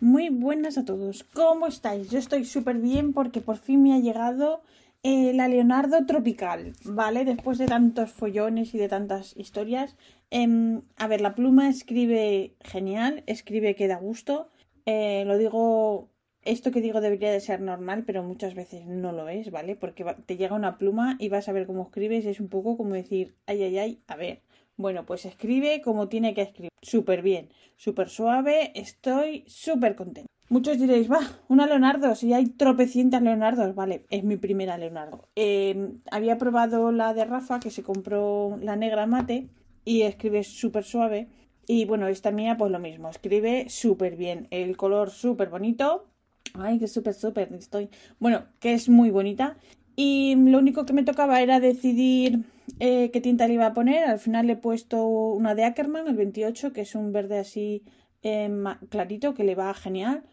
muy buenas a todos, ¿cómo estáis? Yo estoy súper bien porque por fin me ha llegado eh, la Leonardo Tropical, ¿vale? Después de tantos follones y de tantas historias. Em, a ver, la pluma escribe genial, escribe que da gusto. Eh, lo digo, esto que digo debería de ser normal, pero muchas veces no lo es, ¿vale? Porque te llega una pluma y vas a ver cómo escribes es un poco como decir, ay, ay, ay, a ver. Bueno, pues escribe como tiene que escribir. Súper bien, súper suave, estoy súper contento. Muchos diréis, va, una Leonardo, si hay tropecientas Leonardos, vale, es mi primera Leonardo. Em, había probado la de Rafa, que se compró la negra mate, y escribe súper suave. Y bueno, esta mía, pues lo mismo, escribe súper bien, el color súper bonito. Ay, que súper, súper, estoy. Bueno, que es muy bonita. Y lo único que me tocaba era decidir eh, qué tinta le iba a poner. Al final le he puesto una de Ackerman, el 28, que es un verde así eh, clarito, que le va genial.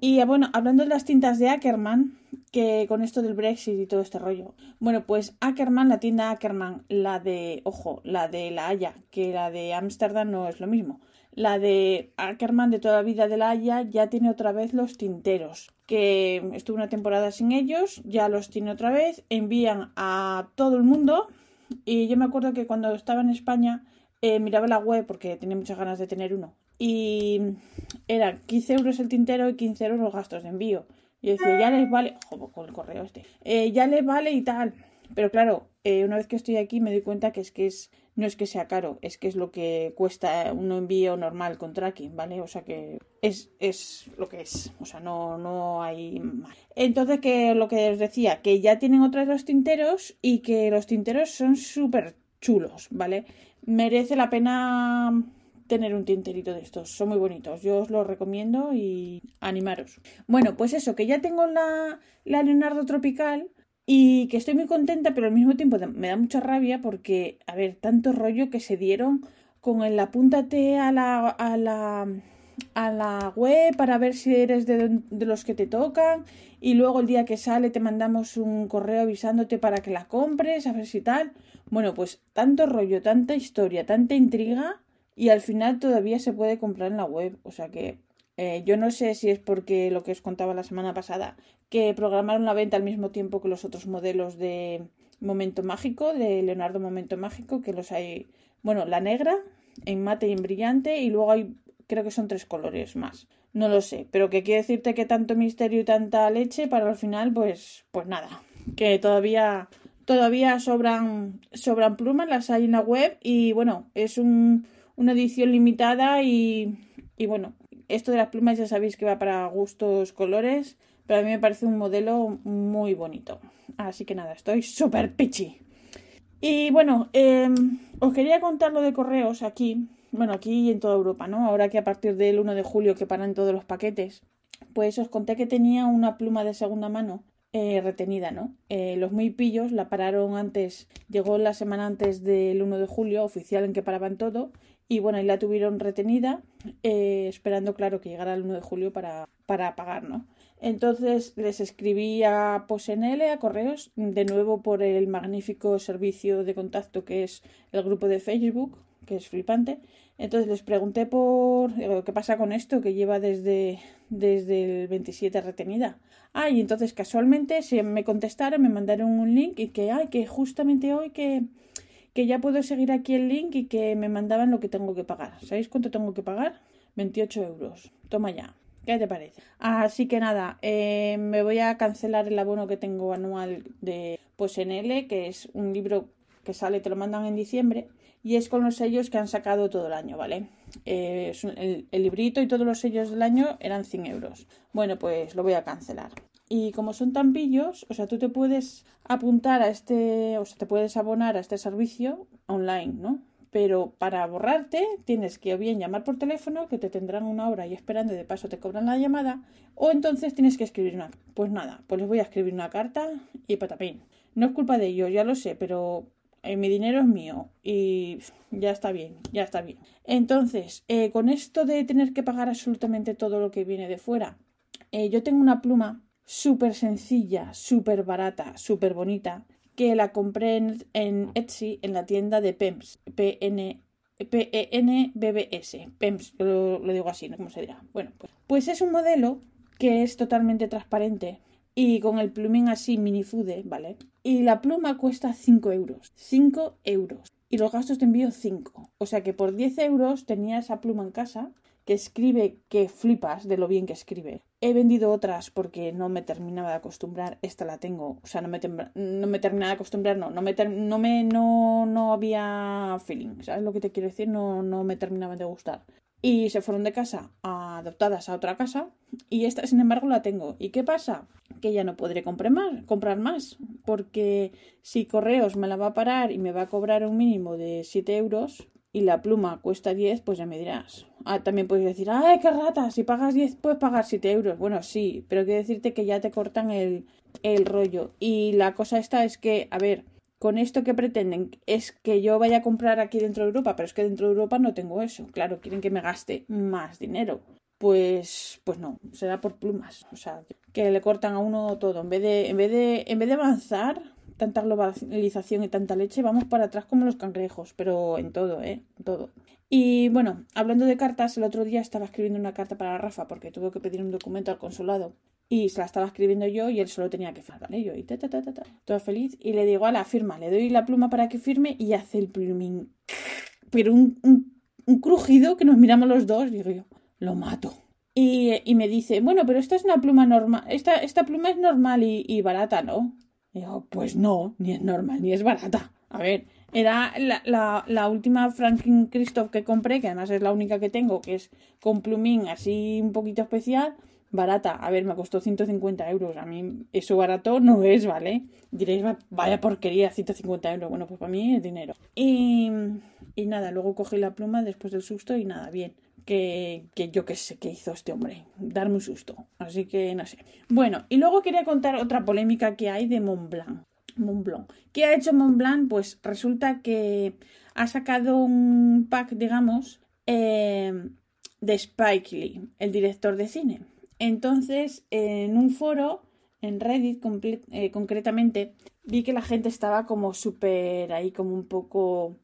Y bueno, hablando de las tintas de Ackerman, que con esto del Brexit y todo este rollo. Bueno, pues Ackerman, la tienda Ackerman, la de, ojo, la de La Haya, que la de Ámsterdam no es lo mismo. La de Ackerman de toda la vida de La Haya ya tiene otra vez los tinteros, que estuve una temporada sin ellos, ya los tiene otra vez, envían a todo el mundo y yo me acuerdo que cuando estaba en España eh, miraba la web porque tenía muchas ganas de tener uno y era 15 euros el tintero y 15 euros los gastos de envío. Y decía, ya les vale, joder, con el correo este, eh, ya les vale y tal. Pero claro, eh, una vez que estoy aquí me doy cuenta que es que es no es que sea caro, es que es lo que cuesta un envío normal con tracking, ¿vale? O sea que es, es lo que es, o sea, no, no hay más. Entonces, que lo que os decía, que ya tienen otra los tinteros y que los tinteros son súper chulos, ¿vale? Merece la pena tener un tinterito de estos, son muy bonitos, yo os los recomiendo y animaros. Bueno, pues eso, que ya tengo la, la Leonardo Tropical, y que estoy muy contenta, pero al mismo tiempo me da mucha rabia porque, a ver, tanto rollo que se dieron con el apúntate a la, a la, a la web para ver si eres de, de, los que te tocan y luego el día que sale te mandamos un correo avisándote para que la compres, a ver si tal. Bueno, pues tanto rollo, tanta historia, tanta intriga y al final todavía se puede comprar en la web. O sea que eh, yo no sé si es porque lo que os contaba la semana pasada, que programaron la venta al mismo tiempo que los otros modelos de Momento Mágico, de Leonardo Momento Mágico, que los hay, bueno, la negra, en mate y en brillante, y luego hay, creo que son tres colores más. No lo sé, pero que quiere decirte que tanto misterio y tanta leche para al final, pues, pues nada, que todavía, todavía sobran, sobran plumas, las hay en la web y bueno, es un, una edición limitada y, y bueno, esto de las plumas ya sabéis que va para gustos colores, pero a mí me parece un modelo muy bonito. Así que nada, estoy súper pichi. Y bueno, em, os quería contar lo de correos aquí, bueno, aquí y en toda Europa, ¿no? Ahora que a partir del 1 de julio que paran todos los paquetes, pues os conté que tenía una pluma de segunda mano eh, retenida, ¿no? Eh, los muy pillos la pararon antes, llegó la semana antes del 1 de julio, oficial en que paraban todo, y bueno, y la tuvieron retenida, eh, esperando, claro, que llegara el 1 de julio para, para pagar, ¿no? Entonces les escribí a POSNL, a correos, de nuevo por el magnífico servicio de contacto que es el grupo de Facebook, que es flipante. Entonces les pregunté por qué pasa con esto que lleva desde, desde el 27 retenida. Ah, y entonces casualmente se me contestaron, me mandaron un link y que, ay, que justamente hoy que que ya puedo seguir aquí el link y que me mandaban lo que tengo que pagar. ¿Sabéis cuánto tengo que pagar? 28 euros. Toma ya. ¿Qué te parece? Así que nada, eh, me voy a cancelar el abono que tengo anual de POSNL, que es un libro que sale, te lo mandan en diciembre, y es con los sellos que han sacado todo el año, ¿vale? Eh, el, el, librito y todos los sellos del año eran 100 euros. Bueno, pues lo voy a cancelar. Y como son tan pillos, o sea, tú te puedes apuntar a este, o sea, te puedes abonar a este servicio online, ¿no? pero para borrarte tienes que o bien llamar por teléfono, que te tendrán una hora y esperando y de paso te cobran la llamada, o entonces tienes que escribir una. Pues nada, pues les voy a escribir una carta y patapín. No es culpa de ellos, ya lo sé, pero eh, mi dinero es mío y ya está bien, ya está bien. Entonces, eh, con esto de tener que pagar absolutamente todo lo que viene de fuera, eh, yo tengo una pluma súper sencilla, súper barata, súper bonita, que la compré en, Etsy en la tienda de PEMS, P-N P-E-N-B-B-S, PEMS, lo, lo, digo así, ¿no? ¿Cómo se dirá? Bueno, pues, pues es un modelo que es totalmente transparente y con el plumín así minifude, ¿vale? Y la pluma cuesta 5 euros. 5 euros. Y los gastos de envío 5. O sea que por 10 euros tenía esa pluma en casa que escribe que flipas de lo bien que escribe. He vendido otras porque no me terminaba de acostumbrar. Esta la tengo. O sea, no me, terminaba de acostumbrar, no. No me, no, me no, no había feeling. ¿Sabes lo que te quiero decir? No, no me terminaba de gustar y se fueron de casa adoptadas a otra casa y esta sin embargo la tengo. ¿Y qué pasa? Que ya no podré comprar más, comprar más porque si Correos me la va a parar y me va a cobrar un mínimo de 7 euros y la pluma cuesta 10, pues ya me dirás. Ah, también puedes decir, ¡ay, qué rata! Si pagas 10 puedes pagar 7 euros. Bueno, sí, pero quiero decirte que ya te cortan el, el rollo. Y la cosa esta es que, a ver, con esto que pretenden es que yo vaya a comprar aquí dentro de Europa, pero es que dentro de Europa no tengo eso. Claro, quieren que me gaste más dinero. Pues, pues no, será por plumas. O sea, que le cortan a uno todo. En vez de, en vez de, en vez de avanzar, tanta globalización y tanta leche, vamos para atrás como los cangrejos, pero en todo, ¿eh? En todo. Y bueno, hablando de cartas, el otro día estaba escribiendo una carta para Rafa porque tuve que pedir un documento al consulado y se la estaba escribiendo yo y él solo tenía que firmar, ¿vale? Yo y ta, ta, ta, ta, ta, toda feliz y le digo, a la firma, le doy la pluma para que firme y hace el plumín. Pero un, un, crujido que nos miramos los dos, digo yo, lo mato. Y, y, me dice, bueno, pero esta es una pluma normal, esta, esta pluma es normal y, y barata, ¿no? Digo, pues no, ni es normal ni es barata. A ver, era la, la, la, última Franklin Christoph que compré, que además es la única que tengo, que es con plumín así un poquito especial barata. A ver, me costó 150 euros. A mí eso barato no es, ¿vale? Diréis, vaya porquería, 150 euros. Bueno, pues para mí es dinero. Y, y nada, luego cogí la pluma después del susto y nada, bien. Que, que yo qué sé qué hizo este hombre, darme un susto. Así que no sé. Bueno, y luego quería contar otra polémica que hay de Montblanc. Montblanc. ¿Qué ha hecho Montblanc? Pues resulta que ha sacado un pack, digamos, eh, de Spike Lee, el director de cine. Entonces, en un foro, en Reddit eh, concretamente, vi que la gente estaba como súper ahí, como un poco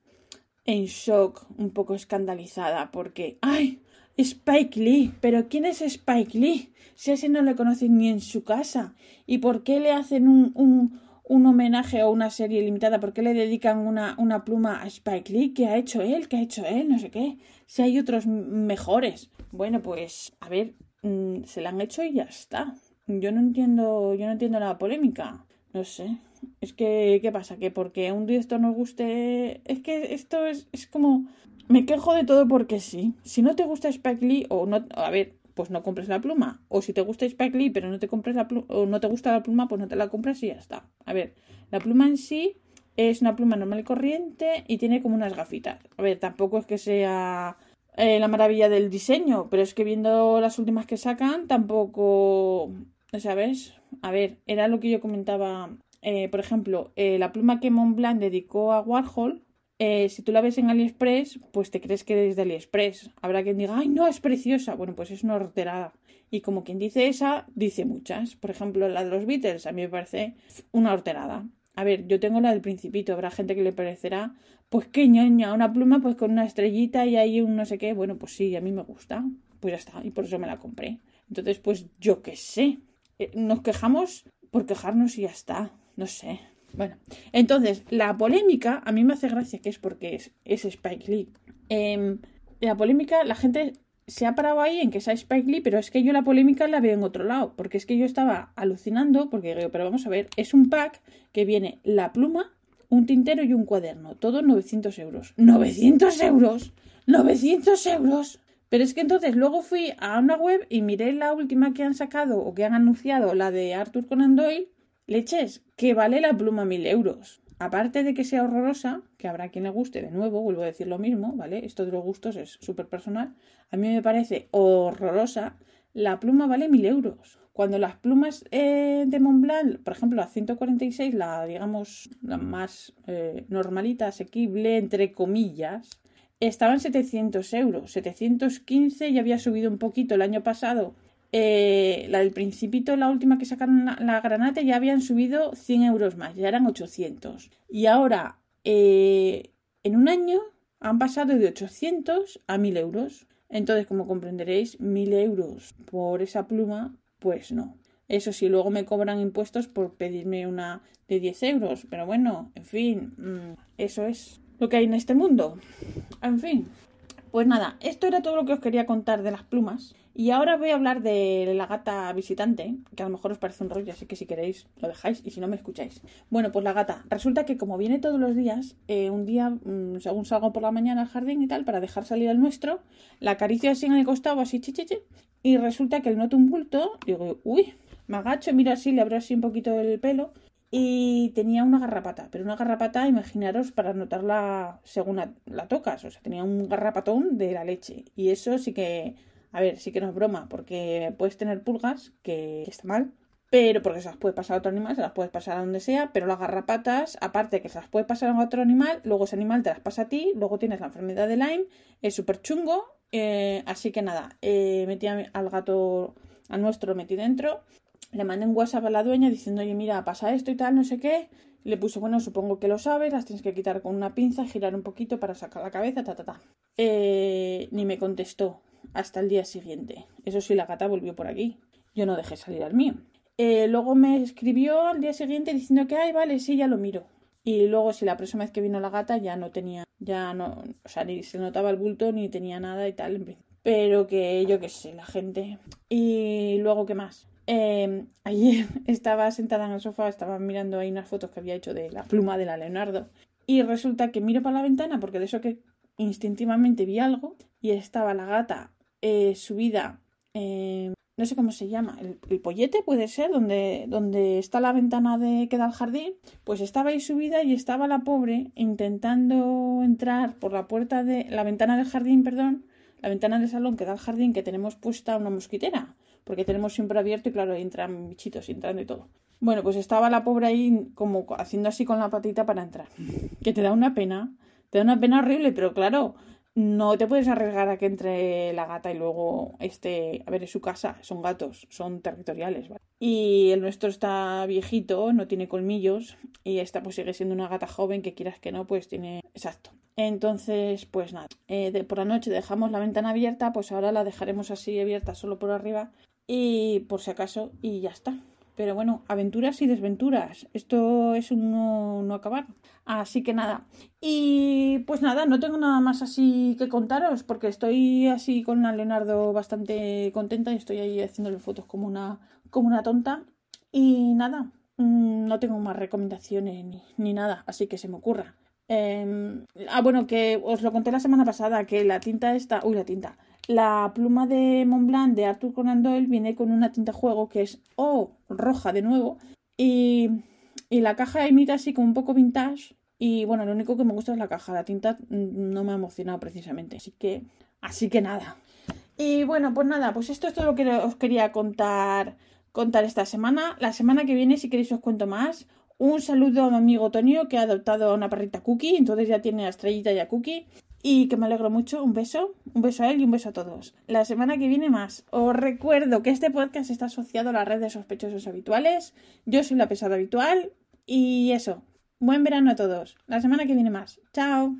en shock, un poco escandalizada, porque, ¡ay! Spike Lee, pero ¿quién es Spike Lee? Si ese no le conocen ni en su casa. ¿Y por qué le hacen un, un, un homenaje o una serie limitada? ¿Por qué le dedican una, una pluma a Spike Lee? ¿Qué ha hecho él? ¿Qué ha hecho él? No sé qué. Si hay otros mejores. Bueno, pues, a ver, Mm, se la han hecho y ya está. Yo no entiendo, yo no entiendo la polémica. No sé. Es que, ¿qué pasa? Que porque un director nos guste. Es que esto es, es como. Me quejo de todo porque sí. Si no te gusta Spike Lee, o no. A ver, pues no compres la pluma. O si te gusta Spike Lee, pero no te compres la pluma, o no te gusta la pluma, pues no te la compras y ya está. A ver, la pluma en sí es una pluma normal y corriente y tiene como unas gafitas. A ver, tampoco es que sea eh, la maravilla del diseño, pero es que viendo las últimas que sacan, tampoco, ¿sabes? A ver, era lo que yo comentaba, eh, por ejemplo, eh, la pluma que Montblanc dedicó a Warhol, si tú la ves en AliExpress, pues te crees que es de AliExpress. Habrá quien diga, ay, no, es preciosa. Bueno, pues es una horterada. Y como quien dice esa, dice muchas. Por ejemplo, la de los Beatles, a mí me parece una horterada. A ver, yo tengo la del Principito, habrá gente que le parecerá, pues qué ñoña, una pluma pues con una estrellita y ahí un no sé qué. Bueno, pues sí, a mí me gusta. Pues ya está, y por eso me la compré. Entonces, pues yo qué sé. Eh, nos quejamos por quejarnos y ya está. No sé. Bueno, entonces, la polémica a mí me hace gracia que es porque es, es Spike Lee. Eh, la polémica, la gente se ha parado ahí en que es Spike Lee, pero es que yo la polémica la veo en otro lado, porque es que yo estaba alucinando, porque digo, pero vamos a ver, es un pack que viene la pluma, un tintero y un cuaderno, todo 900 euros. ¡900 euros! ¡900 euros! Pero es que entonces luego fui a una web y miré la última que han sacado o que han anunciado, la de Arthur Conan Doyle, leches, que vale la pluma mil euros. aparte de que sea horrorosa, que habrá quien le guste, de nuevo, vuelvo a decir lo mismo, ¿vale? Esto de los gustos es súper personal. A mí me parece horrorosa. La pluma vale mil euros. Cuando las plumas eh, de Montblanc, por ejemplo, la 146, la digamos la más eh, normalita, asequible, entre comillas, estaban 700 euros. 715 y había subido un poquito el año pasado eh, la del Principito, la última que sacaron la, Granate, ya habían subido 100 euros más, ya eran 800. Y ahora, eh, en un año, han pasado de 800 a 1000 euros. Entonces, como comprenderéis, 1000 euros por esa pluma, pues no. Eso sí, luego me cobran impuestos por pedirme una de 10 euros. Pero bueno, en fin, mm, eso es lo que hay en este mundo. En fin. Pues nada, esto era todo lo que os quería contar de las plumas. Y ahora voy a hablar de la gata visitante, que a lo mejor os parece un rollo, así que si queréis lo dejáis y si no me escucháis. Bueno, pues la gata. Resulta que como viene todos los días, eh, un día, mm, según salgo por la mañana al jardín y tal, para dejar salir al nuestro, la acaricio así en el costado, así chichiche, y resulta que él nota un bulto, digo, uy, me agacho, miro así, le abro así un poquito el pelo, y tenía una garrapata, pero una garrapata, imaginaros, para notarla según la, tocas, o sea, tenía un garrapatón de la leche. Y eso sí que, a ver, sí que no es broma, porque puedes tener pulgas, que, está mal, pero porque se las puede pasar a otro animal, se las puedes pasar a donde sea, pero las garrapatas, aparte que se las puede pasar a otro animal, luego ese animal te las pasa a ti, luego tienes la enfermedad de Lyme, es súper chungo, eh, así que nada, eh, metí al gato, a nuestro metí dentro le mandé un WhatsApp a la dueña diciendo, oye, mira, pasa esto y tal, no sé qué. le puso, bueno, supongo que lo sabes, las tienes que quitar con una pinza, girar un poquito para sacar la cabeza, ta, ta, ta. Eh, ni me contestó hasta el día siguiente. Eso sí, la gata volvió por aquí. Yo no dejé salir al mío. Eh, luego me escribió al día siguiente diciendo que, ay, vale, sí, ya lo miro. Y luego, si la próxima vez que vino la gata ya no tenía, ya no, o sea, ni se notaba el bulto ni tenía nada y tal. Pero que yo qué sé, la gente. Y luego, ¿qué más? Eh, ayer estaba sentada en el sofá, estaba mirando ahí unas fotos que había hecho de la pluma de la Leonardo. Y resulta que miro para la ventana porque de eso que instintivamente vi algo y estaba la gata eh, subida, eh, no sé cómo se llama, el, pollete puede ser, donde, donde está la ventana de que da al jardín, pues estaba ahí subida y estaba la pobre intentando entrar por la puerta de la ventana del jardín, perdón, la ventana del salón que da al jardín que tenemos puesta una mosquitera porque tenemos siempre abierto y claro, entran bichitos entrando y todo. Bueno, pues estaba la pobre ahí como haciendo así con la patita para entrar. Que te da una pena, te da una pena horrible, pero claro, no te puedes arriesgar a que entre la gata y luego este, a ver, es su casa, son gatos, son territoriales, ¿vale? Y el nuestro está viejito, no tiene colmillos y esta pues sigue siendo una gata joven que quieras que no, pues tiene, exacto. Entonces, pues nada, eh, por la noche dejamos la ventana abierta, pues ahora la dejaremos así abierta solo por arriba y por si acaso y ya está. Pero bueno, aventuras y desventuras. Esto es un no, acabar. Así que nada. Y pues nada, no tengo nada más así que contaros porque estoy así con a Leonardo bastante contenta y estoy ahí haciéndole fotos como una, como una tonta. Y nada, mm, no tengo más recomendaciones ni, ni nada, así que se me ocurra. Em, ah, bueno, que os lo conté la semana pasada, que la tinta está... Uy, la tinta. La pluma de Montblanc de Arthur Conan Doyle viene con una tinta juego que es o roja de nuevo y, y la caja imita así como un poco vintage y bueno, lo único que me gusta es la caja, la tinta no me ha emocionado precisamente, así que así que nada. Y bueno, pues nada, pues esto es todo lo que os quería contar contar esta semana. La semana que viene si queréis os cuento más. Un saludo a mi amigo Tonio que ha adoptado a una perrita Cookie, entonces ya tiene a Estrellita y a Cookie y que me alegro mucho. Un beso, un beso a él y un beso a todos. La semana que viene más. Os recuerdo que este podcast está asociado a la red de sospechosos habituales. Yo soy la pesada habitual y eso. Buen verano a todos. La semana que viene más. Chao.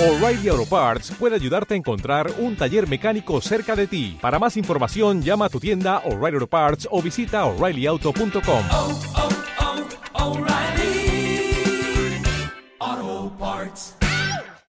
O'Reilly Auto Parts puede ayudarte a encontrar un taller mecánico cerca de ti. Para más información, llama a tu tienda O'Reilly Auto Parts o visita oreillyauto.com.